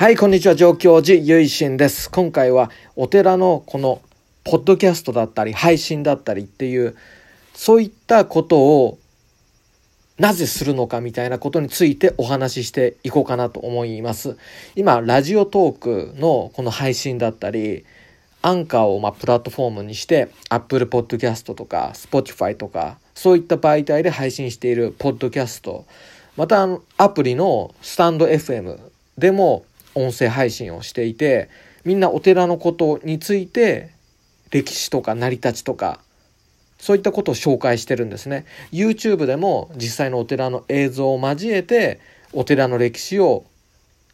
はい、こんにちは、上京寺ゆいしんです。今回はお寺のこの、ポッドキャストだったり、配信だったりっていう、そういったことを、なぜするのかみたいなことについてお話ししていこうかなと思います。今、ラジオトークのこの配信だったり、アンカーをまプラットフォームにして、Apple Podcast とか Spotify とか、そういった媒体で配信しているポッドキャスト、またアプリのスタンド FM でも音声配信をしていてみんなお寺のことについて歴史とか成り立ちとかそういったことを紹介してるんですね。YouTube でも実際のお寺の映像を交えてお寺の歴史を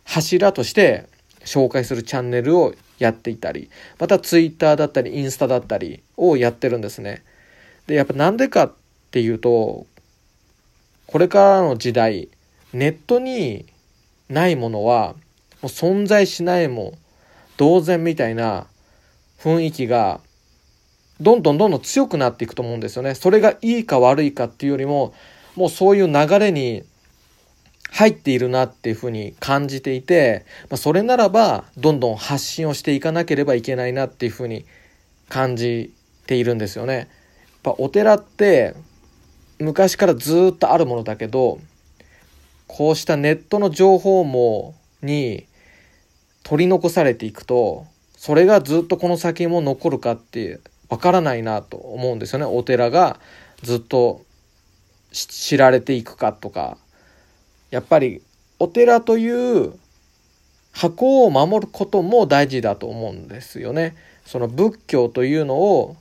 柱として紹介するチャンネルをやっていたりまた Twitter だったりインスタだったりをやってるんですね。でやっぱなんでかっていうとこれからの時代ネットにないものはう存在しないも同然みたいな雰囲気がどんどんどんどん強くなっていくと思うんですよね。それがいいか悪いかっていうよりももうそういう流れに入っているなっていうふうに感じていて、まあ、それならばどんどん発信をしていかなければいけないなっていうふうに感じているんですよね。やっぱお寺って昔からずっとあるものだけどこうしたネットの情報網に取り残されていくとそれがずっとこの先も残るかってわからないなと思うんですよねお寺がずっと知られていくかとかやっぱりお寺という箱を守ることも大事だと思うんですよね。その仏教というのを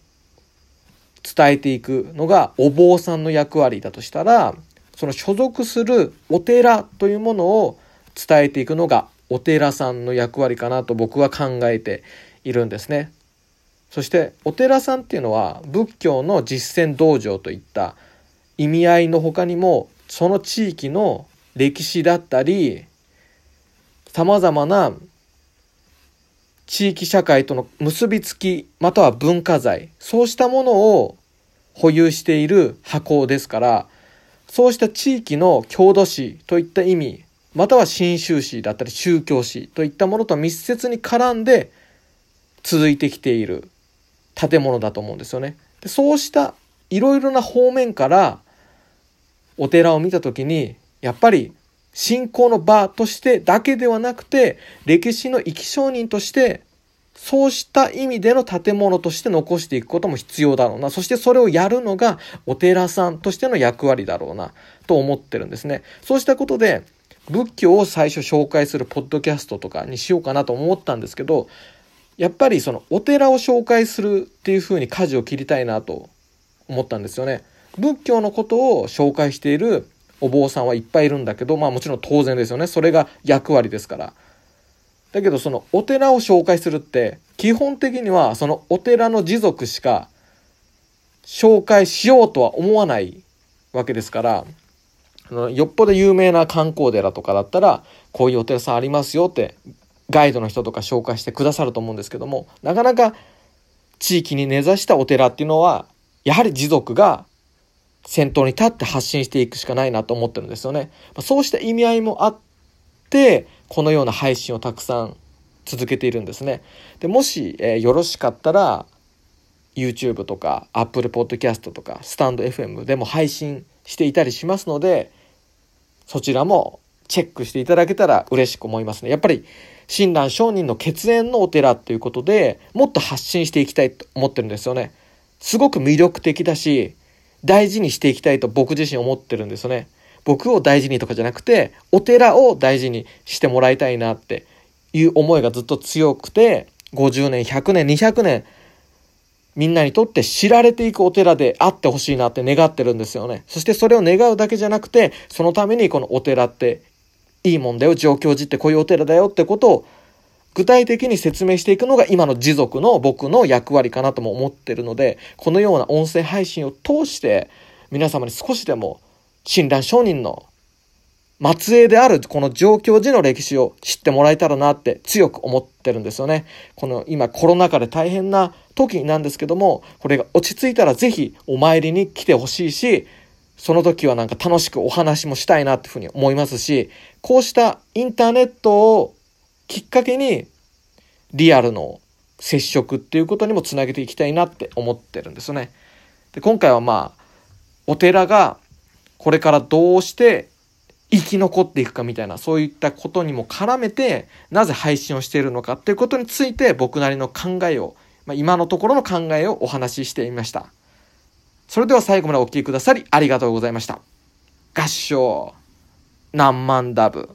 伝えていくのがお坊さんの役割だとしたらその所属するお寺というものを伝えていくのがお寺さんの役割かなと僕は考えているんですね。そしてお寺さんっていうのは仏教の実践道場といった意味合いの他にもその地域の歴史だったりさまざまな地域社会との結びつきまたは文化財そうしたものを保有している箱ですからそうした地域の郷土史といった意味または新宗史だったり宗教史といったものと密接に絡んで続いてきている建物だと思うんですよね。でそうしたいろいろな方面からお寺を見た時にやっぱり信仰の場としてだけではなくて歴史の生き証人としてそうした意味での建物として残していくことも必要だろうな。そしてそれをやるのがお寺さんとしての役割だろうなと思ってるんですね。そうしたことで仏教を最初紹介するポッドキャストとかにしようかなと思ったんですけどやっぱりそのお寺を紹介するっていう風に舵を切りたいなと思ったんですよね。仏教のことを紹介しているお坊さんはいっぱいいるんだけどまあもちろん当然ですよねそれが役割ですから。だけどそのお寺を紹介するって基本的にはそのお寺の持続しか紹介しようとは思わないわけですからよっぽど有名な観光寺とかだったらこういうお寺さんありますよってガイドの人とか紹介してくださると思うんですけどもなかなか地域に根ざしたお寺っていうのはやはり持続が先頭に立って発信していくしかないなと思ってるんですよね。そうした意味合いもあってこのような配信をたくさん続けているんですね。でもし、えー、よろしかったら YouTube とか Apple Podcast とかスタンド FM でも配信していたりしますのでそちらもチェックしていただけたら嬉しく思いますね。やっぱり親鸞上人の血縁のお寺っていうことでもっと発信していきたいと思ってるんですよね。すごく魅力的だし大事にしていきたいと僕自身思ってるんですよね。僕を大事にとかじゃなくてお寺を大事にしてもらいたいなっていう思いがずっと強くて50年100年200年みんなにとって知られていくお寺であってほしいなって願ってるんですよね。そしてそれを願うだけじゃなくて、そのためにこのお寺っていいもんだよ、上京寺ってこういうお寺だよってことを具体的に説明していくのが今の持続の僕の役割かなとも思ってるので、このような音声配信を通して皆様に少しでも親鸞上人の末裔であるこの上京寺の歴史を知ってもらえたらなって強く思ってるんですよね。この今コロナ禍で大変な時なんですけども、これが落ち着いたらぜひお参りに来てほしいし、その時はなんか楽しくお話もしたいなっていうふうに思いますし、こうしたインターネットをきっかけにリアルの接触っていうことにもつなげていきたいなって思ってるんですよね。で今回はまあお寺がこれからどうして生き残っていくかみたいなそういったことにも絡めてなぜ配信をしているのかっていうことについて僕なりの考えを、まあ、今のところの考えをお話ししてみました。それでは最後までお聴きくださりありがとうございました。合唱何万ダブ